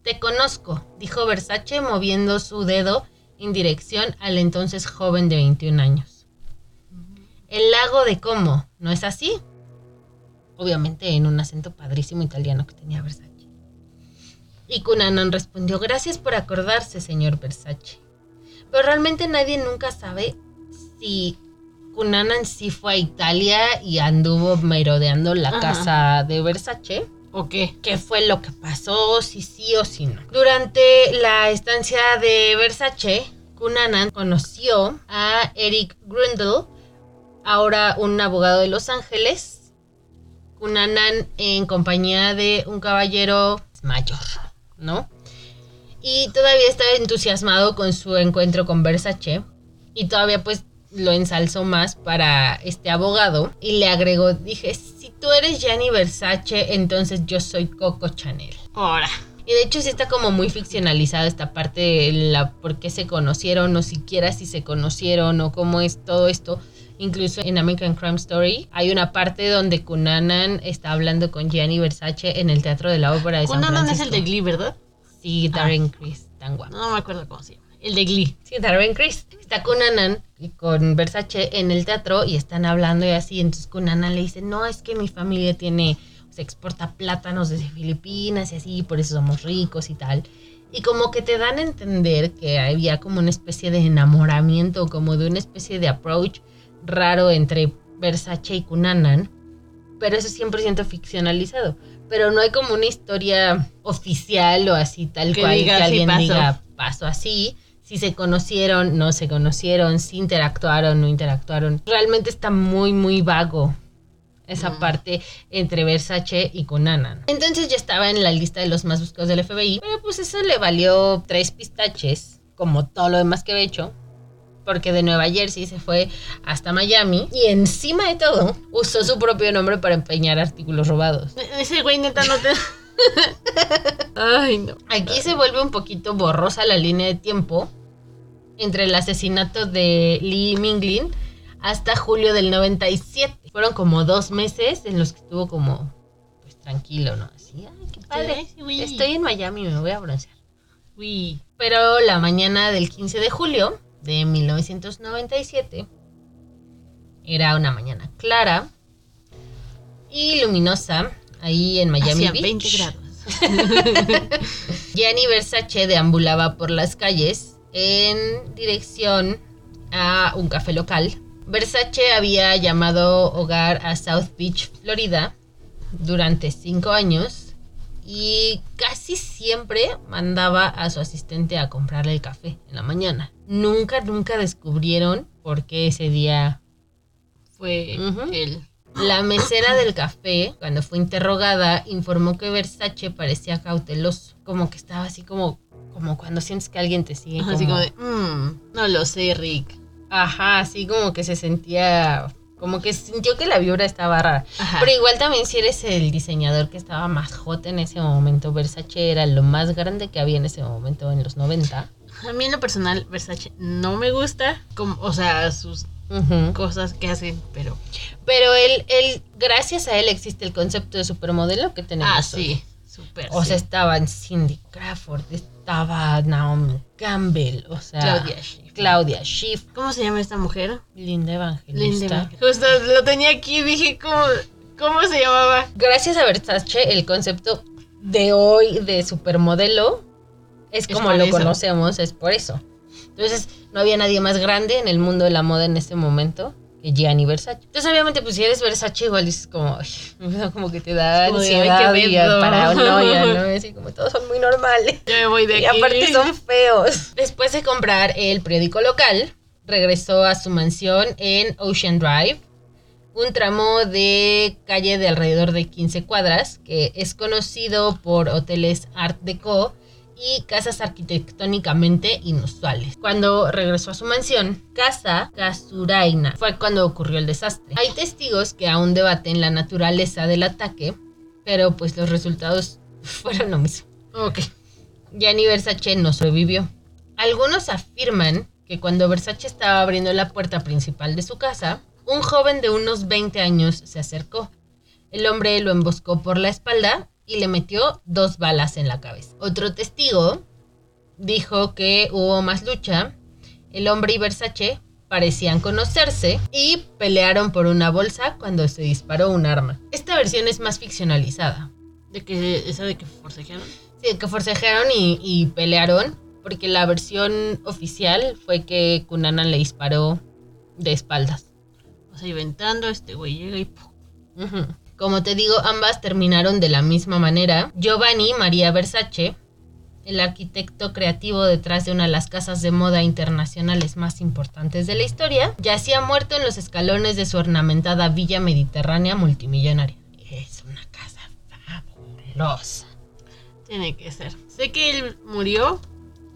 Te conozco, dijo Versace moviendo su dedo en dirección al entonces joven de 21 años. El lago de Como, ¿no es así? Obviamente en un acento padrísimo italiano que tenía Versace. Y Cunanan respondió, gracias por acordarse, señor Versace. Pero realmente nadie nunca sabe si Cunanan sí fue a Italia y anduvo merodeando la Ajá. casa de Versace. ¿O qué? ¿Qué fue lo que pasó? Si sí o si no. Durante la estancia de Versace, Cunanan conoció a Eric Grundle, ahora un abogado de Los Ángeles. Cunanan en compañía de un caballero mayor, ¿no? Y todavía estaba entusiasmado con su encuentro con Versace. Y todavía pues lo ensalzó más para este abogado. Y le agregó, dije, si tú eres Gianni Versace, entonces yo soy Coco Chanel. Ahora. Y de hecho sí está como muy ficcionalizada esta parte de la por qué se conocieron o siquiera si se conocieron o cómo es todo esto. Incluso en American Crime Story hay una parte donde Cunanan está hablando con Gianni Versace en el Teatro de la Ópera de San Cunanan Francisco. es el de Glee, ¿verdad? Sí, Darren Criss, tan guapo. No me acuerdo cómo se llama. El de Glee. Sí, Darren Criss. Está Cunanan y con Versace en el teatro y están hablando y así. Entonces Cunanan le dice, no, es que mi familia tiene, se exporta plátanos desde Filipinas y así, por eso somos ricos y tal. Y como que te dan a entender que había como una especie de enamoramiento, como de una especie de approach raro entre Versace y Cunanan. Pero eso es 100% ficcionalizado. Pero no hay como una historia oficial o así tal Que cual diga, que "Sí alguien pasó". diga pasó así. Si se conocieron, no se conocieron, si interactuaron, no interactuaron. Realmente está muy, muy vago esa Mm. parte entre Versace y Cunanan. Entonces ya estaba en la lista de los más buscados del FBI, pero pues eso le valió tres pistaches, como todo lo demás que había hecho, porque de Nueva Jersey se fue hasta Miami y encima de todo usó su propio nombre para empeñar artículos robados. E- Ese güey neta no te... Ay, no. Aquí se vuelve un poquito borrosa la línea de tiempo entre el asesinato de Lee Minglin hasta julio del 97. Fueron como dos meses en los que estuvo como pues tranquilo, ¿no? Así, ay, qué padre. Estoy en Miami, me voy a broncear. Uy. Pero la mañana del 15 de julio de 1997 era una mañana clara y luminosa ahí en Miami Hacía Beach. 20 grados. Gianni Versace deambulaba por las calles en dirección a un café local Versace había llamado hogar a South Beach, Florida, durante cinco años y casi siempre mandaba a su asistente a comprarle el café en la mañana. Nunca, nunca descubrieron por qué ese día Fue él. La mesera del café, cuando fue interrogada, informó que Versace parecía cauteloso, como que estaba así como, como cuando sientes que alguien te sigue. Ajá, Así como- como de, "Mm, no lo sé, Rick. Ajá, así como que se sentía, como que sintió que la vibra estaba rara. Ajá. Pero igual también si eres el diseñador que estaba más hot en ese momento, Versace era lo más grande que había en ese momento en los 90. A mí en lo personal, Versace no me gusta, como, o sea, sus cosas que hacen, pero... Pero él, él, gracias a él existe el concepto de supermodelo que tenemos. Ah, sí, súper. O sí. sea, estaban Cindy Crawford, estaba Naomi Campbell, o sea, Claudia Schiffer. Claudia Schiff, ¿Cómo se llama esta mujer? Linda Evangelista. Linda. Justo lo tenía aquí dije, ¿cómo, cómo se llamaba? Gracias a Versace, el concepto de hoy de supermodelo es Es como lo eso. conocemos, es por eso. Entonces, no había nadie más grande en el mundo de la moda en ese momento Gianni Versace. Entonces, obviamente, pues si eres Versace, igual dices como, ay, como que te da ansiedad y miedo. paranoia, ¿no? Así como todos son muy normales. Ya me voy de Y aquí. aparte son feos. Después de comprar el periódico local, regresó a su mansión en Ocean Drive, un tramo de calle de alrededor de 15 cuadras, que es conocido por hoteles Art Deco y casas arquitectónicamente inusuales. Cuando regresó a su mansión, Casa Casuraina, fue cuando ocurrió el desastre. Hay testigos que aún debaten la naturaleza del ataque, pero pues los resultados fueron lo mismo. Ok. Gianni Versace no sobrevivió. Algunos afirman que cuando Versace estaba abriendo la puerta principal de su casa, un joven de unos 20 años se acercó. El hombre lo emboscó por la espalda y le metió dos balas en la cabeza. Otro testigo dijo que hubo más lucha. El hombre y Versace parecían conocerse y pelearon por una bolsa cuando se disparó un arma. Esta versión es más ficcionalizada. De que, esa de que forcejearon. Sí, que forcejearon y, y pelearon, porque la versión oficial fue que Cunanan le disparó de espaldas. O sea, iba entrando, este güey llega y... Ujú. Como te digo, ambas terminaron de la misma manera. Giovanni María Versace, el arquitecto creativo detrás de una de las casas de moda internacionales más importantes de la historia, yacía muerto en los escalones de su ornamentada villa mediterránea multimillonaria. Es una casa fabulosa. Tiene que ser. Sé que él murió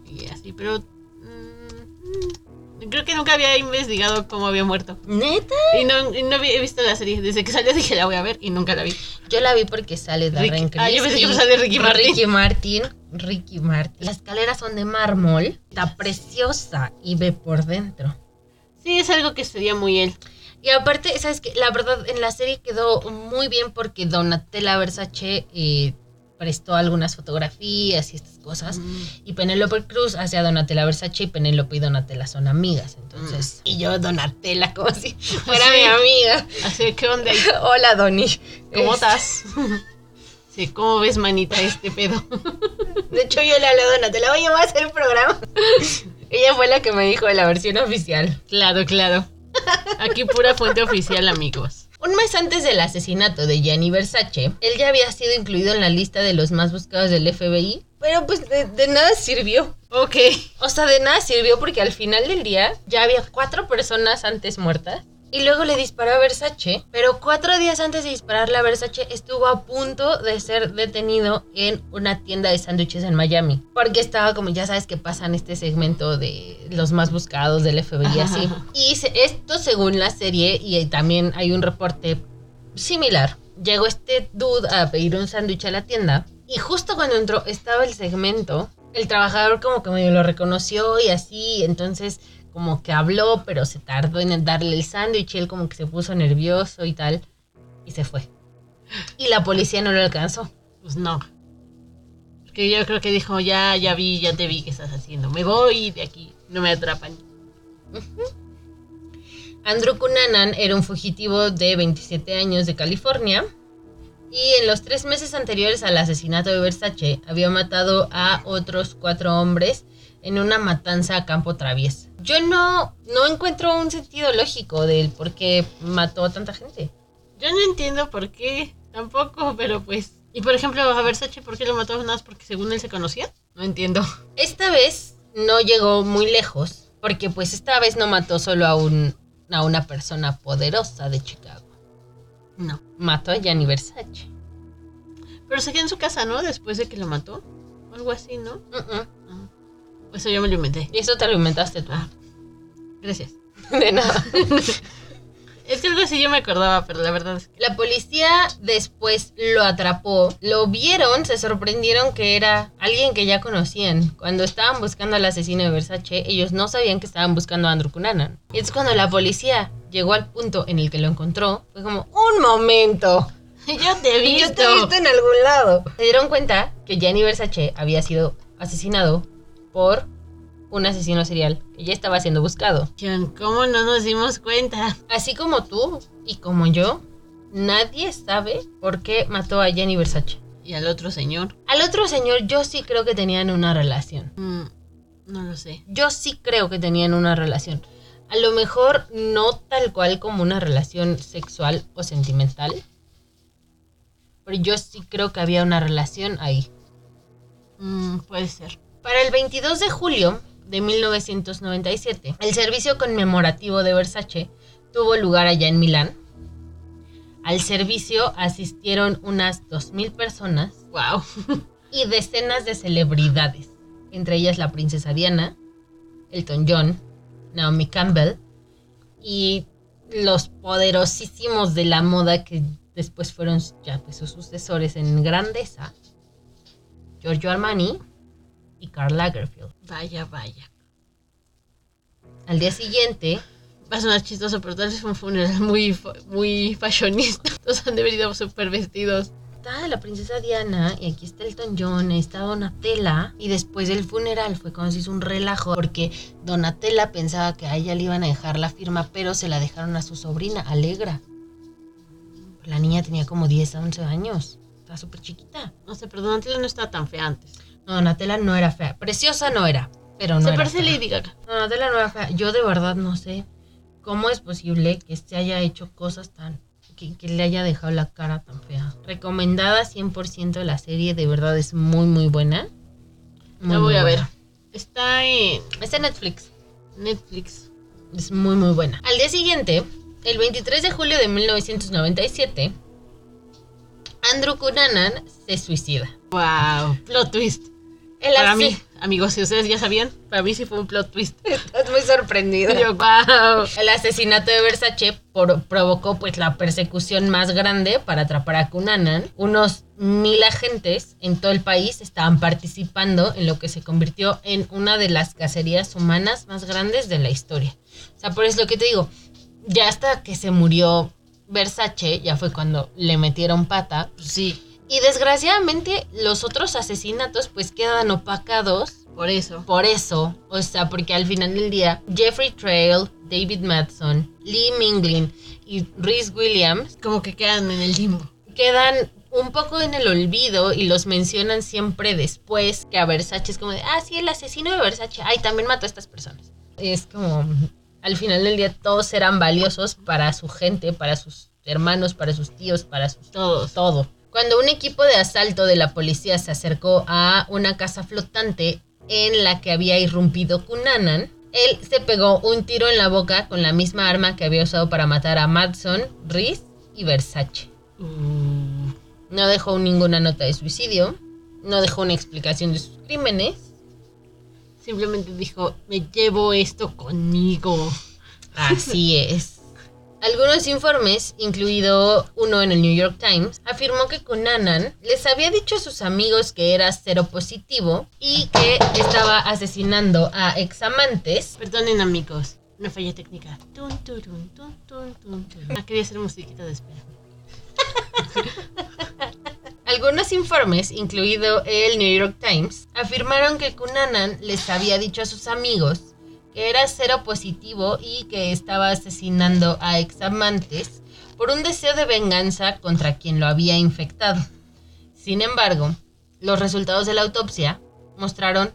y así, pero... mm, creo que nunca había investigado cómo había muerto. ¿Neta? Y no, y no había- he visto la serie. Desde que salió dije la voy a ver y nunca la vi. Yo la vi porque sale Darren Criss ah, yo pensé que sale Ricky Martin. Ricky Martin. Ricky Martin. Las escaleras son de mármol. Está preciosa y ve por dentro. Sí, es algo que sería muy él. Y aparte, ¿sabes qué? La verdad, en la serie quedó muy bien porque Donatella Versace eh, prestó algunas fotografías y estas cosas. Mm. Y Penélope Cruz hace a Donatella Versace y Penélope y Donatella son amigas. Entonces, y yo Donatella como si fuera Sí. mi amiga. Así que, ¿qué onda? Hola, Doni. ¿Cómo Es- estás? Sí, ¿cómo ves, manita, este pedo? De hecho, yo le hablé a Donatella, oye, voy a hacer el programa. Ella fue la que me dijo de la versión oficial. Claro, claro. Aquí pura fuente oficial, amigos. Un mes antes del asesinato de Gianni Versace, él ya había sido incluido en la lista de los más buscados del FBI, pero pues de, de nada sirvió. Ok. O sea, de nada sirvió porque al final del día ya había cuatro personas antes muertas. Y luego le disparó a Versace, pero cuatro días antes de dispararle a Versace estuvo a punto de ser detenido en una tienda de sándwiches en Miami. Porque estaba como, ya sabes que pasan este segmento de los más buscados del FBI así. Y esto según la serie, y también hay un reporte similar. Llegó este dude a pedir un sándwich a la tienda y justo cuando entró estaba el segmento. El trabajador como que medio lo reconoció y así, entonces como que habló, pero se tardó en darle el sándwich y él como que se puso nervioso y tal y se fue. Y la policía no lo alcanzó. Pues no. Porque yo creo que dijo, ya, ya vi, ya te vi qué estás haciendo. Me voy de aquí. No me atrapan. Andrew Cunanan era un fugitivo de 27 años de California y en los tres meses anteriores al asesinato de Versace había matado a otros cuatro hombres en una matanza a campo traviesa. Yo no, no encuentro un sentido lógico del por qué mató a tanta gente. Yo no entiendo por qué, tampoco, pero pues... Y por ejemplo, a Versace, ¿por qué lo mató? Nada más porque según él se conocía. No entiendo. Esta vez no llegó muy lejos, porque pues esta vez no mató solo a, un, a una persona poderosa de Chicago. No. Mató a Gianni Versace. Pero se quedó en su casa, ¿no? Después de que lo mató. Algo así, ¿no? Mm-mm. Ah. Eso yo me lo inventé. Y eso te lo inventaste tú. Ah. Gracias. De nada. Es que algo así yo me acordaba, pero la verdad es que... La policía después lo atrapó, lo vieron, se sorprendieron que era alguien que ya conocían. Cuando estaban buscando al asesino de Versace, ellos no sabían que estaban buscando a Andrew Cunanan. Y es cuando la policía llegó al punto en el que lo encontró, fue como, un momento, Yo te he visto. yo te he visto en algún lado. Se dieron cuenta que Gianni Versace había sido asesinado por un asesino serial que ya estaba siendo buscado. ¿Cómo no nos dimos cuenta? Así como tú y como yo, nadie sabe por qué mató a Gianni Versace. Y al otro señor. Al otro señor yo sí creo que tenían una relación. Mm, no lo sé. Yo sí creo que tenían una relación. A lo mejor no tal cual como una relación sexual o sentimental. Pero yo sí creo que había una relación ahí. Mm, puede ser. Para el 22 de julio de 1997, el servicio conmemorativo de Versace tuvo lugar allá en Milán. Al servicio asistieron unas 2.000 personas Wow. y decenas de celebridades, entre ellas la princesa Diana, Elton John, Naomi Campbell y los poderosísimos de la moda que después fueron ya pues, sus sucesores en grandeza, Giorgio Armani y Karl Lagerfeld. Vaya, vaya. Al día siguiente, Va a sonar chistoso, pero tal vez fue un funeral muy, muy fashionista. Todos han de ido súper vestidos. está la princesa Diana y aquí está Elton John, ahí está Donatella y después del funeral fue cuando se hizo un relajo porque Donatella pensaba que a ella le iban a dejar la firma pero se la dejaron a su sobrina, Alegra. La niña tenía como 10 a 11 años, estaba súper chiquita. No sé, pero Donatella no estaba tan fea antes. No, Donatella no era fea, preciosa no era, pero no Se era parece a. Lady Gaga. Donatella no era fea, yo de verdad no sé cómo es posible que se haya hecho cosas tan que, que le haya dejado la cara tan fea. Recomendada 100% la serie, de verdad es muy, muy buena. Muy, La voy a ver. Está en Está en Netflix. Netflix. Es muy, muy buena. Al día siguiente, el 23 de julio de 1997, Andrew Cunanan se suicida. Wow. Plot twist. El Para mí, amigos, si ustedes ya sabían, para mí sí fue un plot twist. Estás muy sorprendido. Yo, wow. El asesinato de Versace por- provocó pues la persecución más grande para atrapar a Cunanan. Unos mil agentes en todo el país estaban participando en lo que se convirtió en una de las cacerías humanas más grandes de la historia. O sea, por eso es lo que te digo, ya hasta que se murió Versace, ya fue cuando le metieron pata. Sí, Y desgraciadamente los otros asesinatos pues quedan opacados por eso. por eso, o sea, porque al final del día, Jeffrey Trail, David Madson, Lee Minglin y Reese Williams Como que quedan en el limbo. quedan un poco en el olvido y los mencionan siempre después que a Versace es como de, ah, sí, el asesino de Versace, ay, también mató a estas personas. Es como, al final del día todos eran valiosos para su gente, para sus hermanos, para sus tíos, para sus Todos. todo. Cuando un equipo de asalto de la policía se acercó a una casa flotante en la que había irrumpido Cunanan, él se pegó un tiro en la boca con la misma arma que había usado para matar a Madson, Reese y Versace. Uh, No dejó ninguna nota de suicidio, no dejó una explicación de sus crímenes. simplemente dijo, me llevo esto conmigo. Así es. Algunos informes, incluido uno en el New York Times, afirmó que Cunanan les había dicho a sus amigos que era cero positivo y que estaba asesinando a examantes. Perdonen amigos, una falla técnica. Tun, turun, tun, tun, tun, turun. Ah, quería hacer musiquita de espera. Algunos informes, incluido el New York Times, afirmaron que Cunanan les había dicho a sus amigos que era cero positivo y que estaba asesinando a examantes por un deseo de venganza contra quien lo había infectado. Sin embargo, los resultados de la autopsia mostraron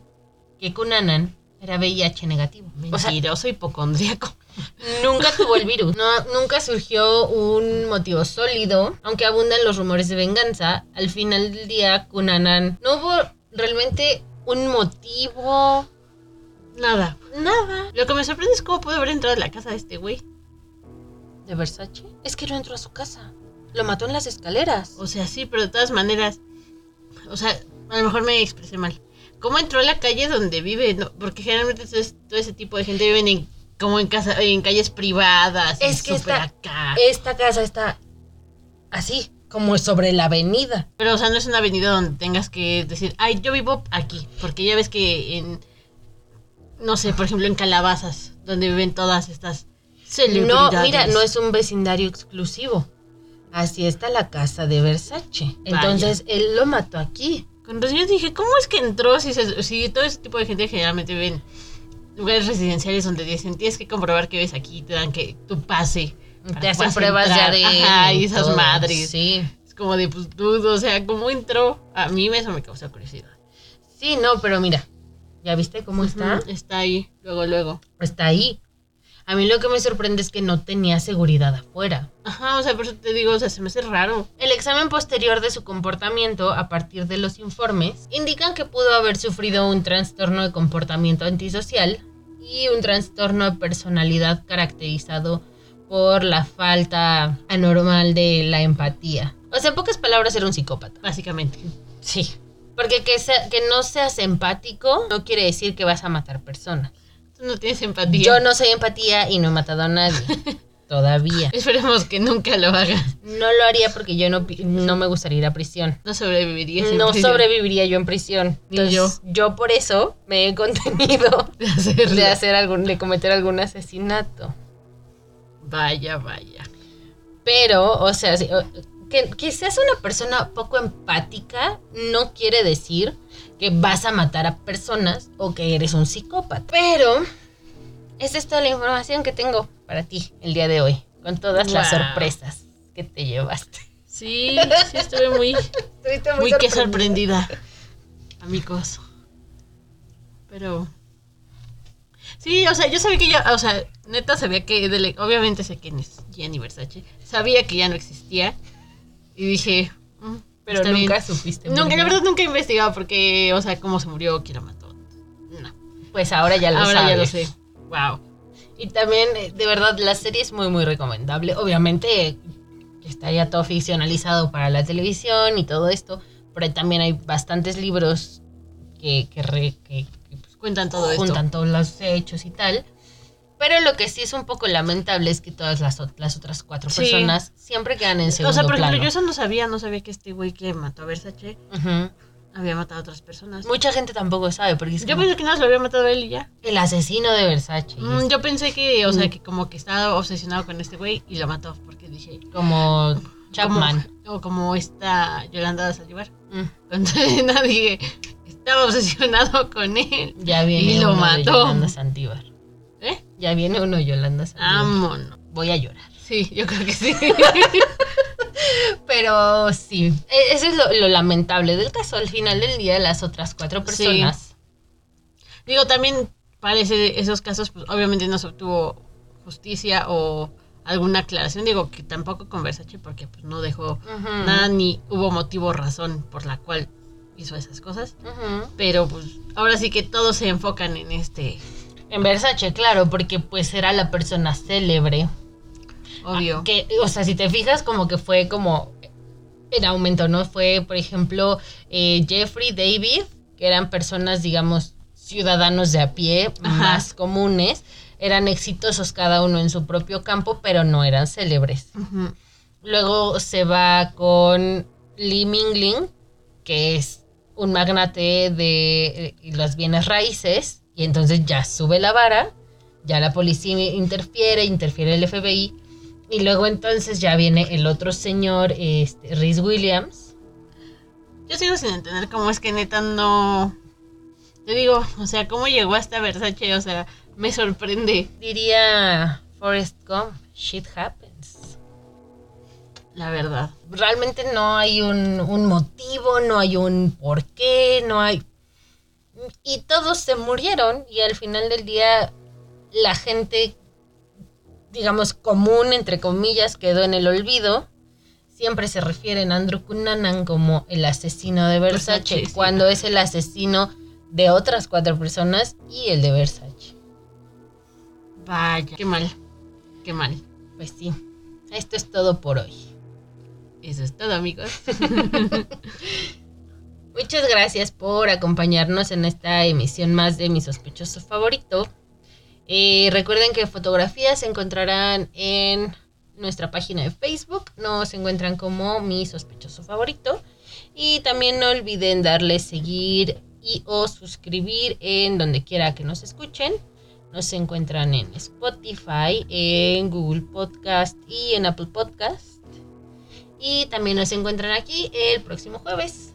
que Cunanan Era VIH negativo. O sea, Mentiroso hipocondríaco. nunca tuvo el virus. No, nunca surgió un motivo sólido, aunque abundan los rumores de venganza. Al final del día, Cunanan no hubo realmente un motivo. Nada. Nada. Lo que me sorprende es cómo pudo haber entrado a la casa de este güey. ¿De Versace? Es que no entró a su casa. Lo mató en las escaleras. O sea, sí, pero de todas maneras. O sea, a lo mejor me expresé mal. ¿Cómo entró a la calle donde vive? No, porque generalmente todo, es- todo ese tipo de gente viven en, como en casa, en calles privadas. Es que acá. Esta casa está así, como sobre la avenida. Pero, o sea, no es una avenida donde tengas que decir, ay, yo vivo aquí. Porque ya ves que en. No sé, por ejemplo, en Calabazas, donde viven todas estas No, celebridades. mira, no es un vecindario exclusivo. Así está la casa de Versace. Vaya. Entonces, él lo mató aquí. Razón yo dije, ¿cómo es que entró? Si, se- si todo ese tipo de gente generalmente vive en lugares residenciales donde dicen, tienes que comprobar que ves aquí, te dan que tu pase. Te hacen pruebas entrar. de. Ajá, y esas todo. madres. Sí. Es como de, pues, dudo, o sea, ¿cómo entró? A mí eso me causó curiosidad. Sí, no, pero mira. ¿Ya viste cómo está? Ujú, Está ahí, luego, luego. Está ahí. A mí lo que me sorprende es que no tenía seguridad afuera. Ajá, o sea, por eso te digo, o sea, se me hace raro. El examen posterior de su comportamiento, a partir de los informes, indican que pudo haber sufrido un trastorno de comportamiento antisocial y un trastorno de personalidad caracterizado por la falta anormal de la empatía. O sea, en pocas palabras, era un psicópata. Básicamente. Sí. Porque que, sea- que no seas empático no quiere decir que vas a matar personas. Tú no tienes empatía. Yo no soy empatía y no he matado a nadie. Todavía. Esperemos que nunca lo hagas. No lo haría porque yo no, no me gustaría ir a prisión. No sobrevivirías. en No prisión sobreviviría yo en prisión. Ni Entonces, yo por eso me he contenido de hacerlo. de hacer algún, de cometer algún asesinato. Vaya, vaya. Pero, o sea, que, que seas una persona poco empática no quiere decir que vas a matar a personas o que eres un psicópata. Pero, esa es toda la información que tengo para ti el día de hoy, con todas las sorpresas que te llevaste. Sí, sí estuve muy, Estuviste muy que sorprendida, amigos. Pero sí, o sea, yo sabía que ya, o sea, neta sabía que, obviamente sé quién es Gianni Versace, sabía que ya no existía y dije, mm, Pero está nunca bien. supiste. nunca, la bien. verdad nunca he investigado porque, o sea, cómo se murió, quién lo mató. No, Pues ahora ya lo ahora ya lo sabes. sé. Wow. Y también, eh, de verdad, la serie es muy, muy recomendable. Obviamente, está ya todo ficcionalizado para la televisión y todo esto, pero también hay bastantes libros que, que, re- que- que, pues, Cuentan todo juntan esto. todos los hechos y tal. Pero lo que sí es un poco lamentable es que todas las, las otras cuatro Sí. personas siempre quedan en segundo O sea, por ejemplo, plano. yo eso no sabía, no sabía que este güey que mató a Versace había matado a otras personas. Mucha gente tampoco sabe, porque es Yo como pensé que nada, se lo había matado a él y ya. el asesino de Versace. Mm, es yo pensé que, o sea, Mm. que como que estaba obsesionado con este güey y lo mató, porque dije... como Chapman. Como, o como esta Yolanda Saldívar. Mm. Entonces nadie estaba obsesionado con él. Ya viene Y lo de mató. Yolanda Saldívar. Ya viene uno Yolanda. Vámonos. Voy a llorar. Sí, yo creo que sí. Pero sí, e- eso es lo, lo lamentable del caso. Al final del día, las otras cuatro personas. Digo, también parece esos casos, pues obviamente no se obtuvo justicia o alguna aclaración. Digo que tampoco con Versace porque pues no dejó nada ni hubo motivo o razón por la cual hizo esas cosas. Pero pues ahora sí que todos se enfocan en este, En Versace, claro, porque pues era la persona célebre. obvio. Que, o sea, si te fijas, como que fue como en aumento, ¿no? Fue, por ejemplo, eh, Jeffrey, David, que eran personas, digamos, ciudadanos de a pie, Ajá. más comunes. Eran exitosos cada uno en su propio campo, pero no eran célebres. Luego se va con Lee Mingling, que es un magnate de eh, las bienes raíces, y entonces ya sube la vara, ya la policía interfiere, interfiere el FBI, y luego entonces ya viene el otro señor, este, Rhys Williams. Yo sigo sin entender cómo es que neta no. Te digo, o sea, cómo llegó hasta Versace, o sea, me sorprende, Diría Forrest Gump, shit happens. la verdad. realmente no hay un, un motivo, no hay un por qué, no hay... y todos se murieron y al final del día la gente, digamos, común, entre comillas, quedó en el olvido. Siempre se refieren a Andrew Cunanan como el asesino de Versace, Versace, sí. cuando es el asesino de otras cuatro personas y el de Versace. Vaya, qué mal. Qué mal. Pues sí, esto es todo por hoy. Eso es todo, amigos. Muchas gracias por acompañarnos en esta emisión más de Mi Sospechoso Favorito. Eh, recuerden que fotografías se encontrarán en nuestra página de Facebook. Nos encuentran como Mi Sospechoso Favorito. Y también no olviden darle seguir y o suscribir en donde quiera que nos escuchen. Nos encuentran en Spotify, en Google Podcast y en Apple Podcast. Y también nos encuentran aquí el próximo jueves.